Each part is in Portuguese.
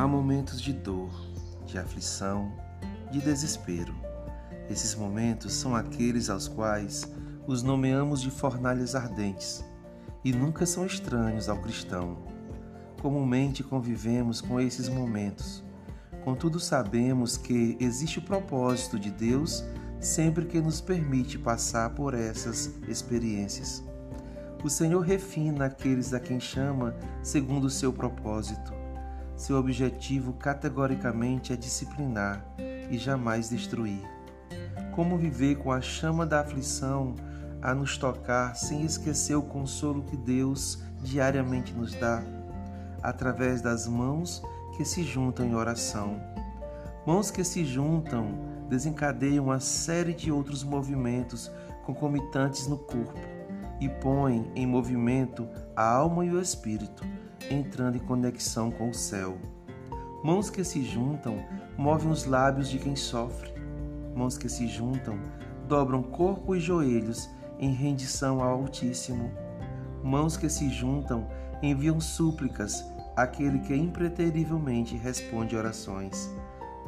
Há momentos de dor, de aflição, de desespero. Esses momentos são aqueles aos quais os nomeamos de fornalhas ardentes e nunca são estranhos ao cristão. Comumente convivemos com esses momentos. Contudo, sabemos que existe o propósito de Deus sempre que nos permite passar por essas experiências. O Senhor refina aqueles a quem chama segundo o seu propósito. Seu objetivo categoricamente é disciplinar e jamais destruir. Como viver com a chama da aflição a nos tocar sem esquecer o consolo que Deus diariamente nos dá, através das mãos que se juntam em oração. Mãos que se juntam desencadeiam uma série de outros movimentos concomitantes no corpo e põem em movimento a alma e o espírito, entrando em conexão com o céu. Mãos que se juntam movem os lábios de quem sofre. Mãos que se juntam dobram corpo e joelhos em rendição ao Altíssimo. Mãos que se juntam enviam súplicas àquele que impreterivelmente responde orações.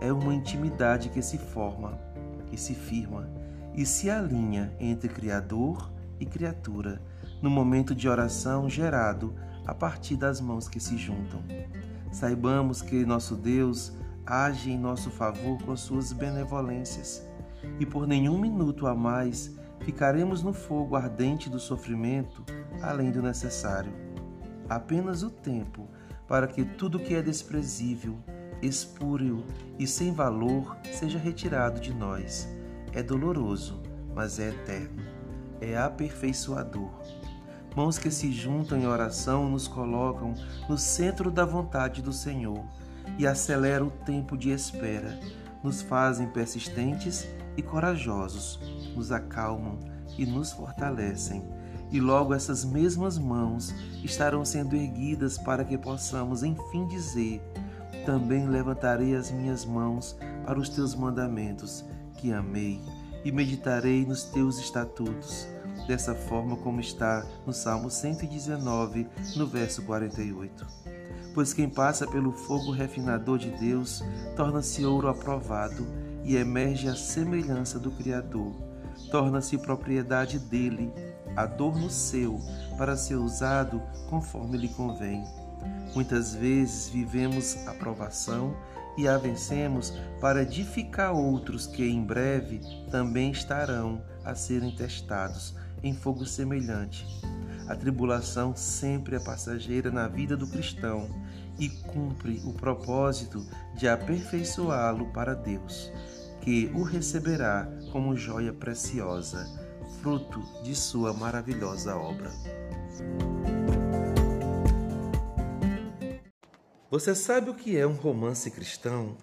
É uma intimidade que se forma, que se firma e se alinha entre Criador e criatura, no momento de oração gerado a partir das mãos que se juntam. Saibamos que nosso Deus age em nosso favor com suas benevolências, e por nenhum minuto a mais ficaremos no fogo ardente do sofrimento além do necessário. Apenas o tempo para que tudo que é desprezível, espúrio e sem valor seja retirado de nós. É doloroso, mas é eterno. É aperfeiçoador. Mãos que se juntam em oração nos colocam no centro da vontade do Senhor e aceleram o tempo de espera, nos fazem persistentes e corajosos, nos acalmam e nos fortalecem. E logo essas mesmas mãos estarão sendo erguidas para que possamos enfim dizer: Também levantarei as minhas mãos para os teus mandamentos, que amei, e meditarei nos teus estatutos. Dessa forma, como está no Salmo 119, no verso 48. Pois quem passa pelo fogo refinador de Deus torna-se ouro aprovado e emerge a semelhança do Criador. Torna-se propriedade dele, adorno seu, para ser usado conforme lhe convém. Muitas vezes vivemos a provação e a vencemos para edificar outros que em breve também estarão a serem testados em fogo semelhante. A tribulação sempre é passageira na vida do cristão e cumpre o propósito de aperfeiçoá-lo para Deus, que o receberá como joia preciosa, fruto de sua maravilhosa obra. Você sabe o que é um romance cristão?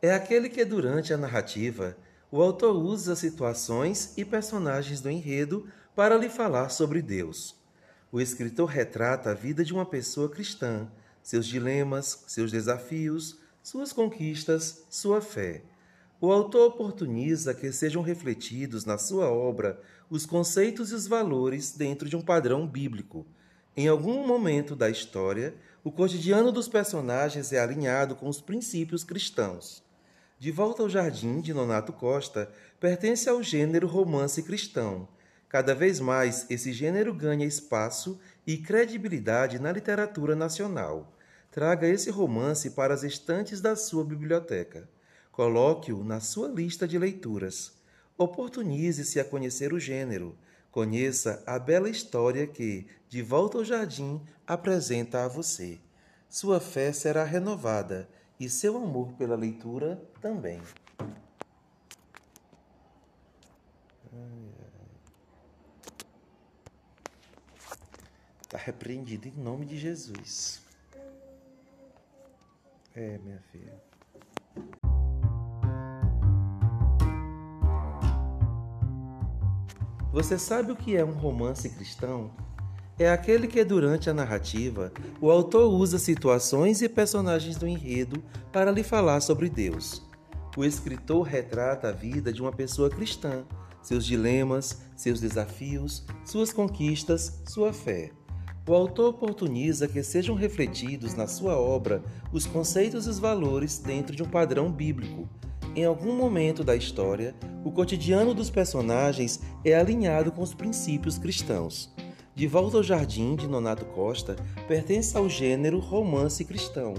É aquele que, durante a narrativa, o autor usa situações e personagens do enredo para lhe falar sobre Deus. O escritor retrata a vida de uma pessoa cristã seus dilemas, seus desafios, suas conquistas, sua fé. O autor oportuniza que sejam refletidos na sua obra os conceitos e os valores dentro de um padrão bíblico. Em algum momento da história, o cotidiano dos personagens é alinhado com os princípios cristãos. De Volta ao Jardim, de Nonato Costa, pertence ao gênero romance cristão. Cada vez mais, esse gênero ganha espaço e credibilidade na literatura nacional. Traga esse romance para as estantes da sua biblioteca. Coloque-o na sua lista de leituras. Oportunize-se a conhecer o gênero. Conheça a bela história que, de volta ao jardim, apresenta a você. Sua fé será renovada e seu amor pela leitura também. Está repreendido em nome de Jesus. É, minha filha. Você sabe o que é um romance cristão? É aquele que, durante a narrativa, o autor usa situações e personagens do enredo para lhe falar sobre Deus. O escritor retrata a vida de uma pessoa cristã, seus dilemas, seus desafios, suas conquistas, sua fé. O autor oportuniza que sejam refletidos na sua obra os conceitos e os valores dentro de um padrão bíblico. Em algum momento da história, o cotidiano dos personagens é alinhado com os princípios cristãos. De Volta ao Jardim, de Nonato Costa, pertence ao gênero romance cristão.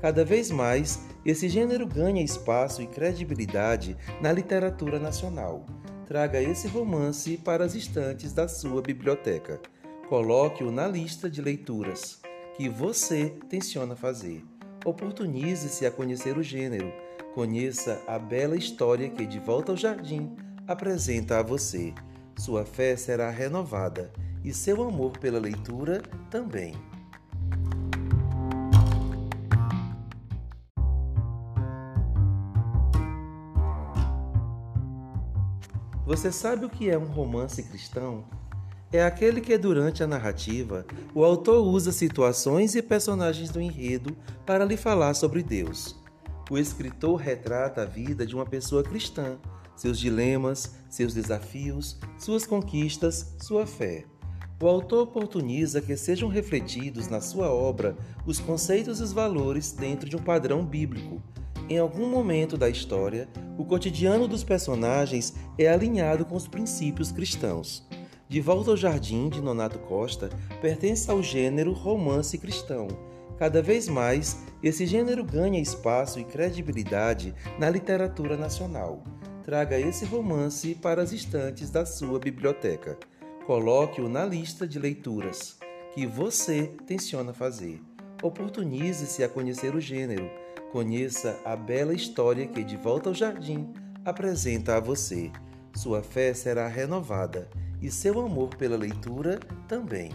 Cada vez mais, esse gênero ganha espaço e credibilidade na literatura nacional. Traga esse romance para as estantes da sua biblioteca. Coloque-o na lista de leituras que você tenciona fazer. Oportunize-se a conhecer o gênero. Conheça a bela história que De Volta ao Jardim apresenta a você. Sua fé será renovada e seu amor pela leitura também. Você sabe o que é um romance cristão? É aquele que, durante a narrativa, o autor usa situações e personagens do enredo para lhe falar sobre Deus. O escritor retrata a vida de uma pessoa cristã, seus dilemas, seus desafios, suas conquistas, sua fé. O autor oportuniza que sejam refletidos na sua obra os conceitos e os valores dentro de um padrão bíblico. Em algum momento da história, o cotidiano dos personagens é alinhado com os princípios cristãos. De Volta ao Jardim, de Nonato Costa, pertence ao gênero romance cristão. Cada vez mais, esse gênero ganha espaço e credibilidade na literatura nacional. Traga esse romance para as estantes da sua biblioteca. Coloque-o na lista de leituras que você tenciona fazer. Oportunize-se a conhecer o gênero. Conheça a bela história que De Volta ao Jardim apresenta a você. Sua fé será renovada e seu amor pela leitura também.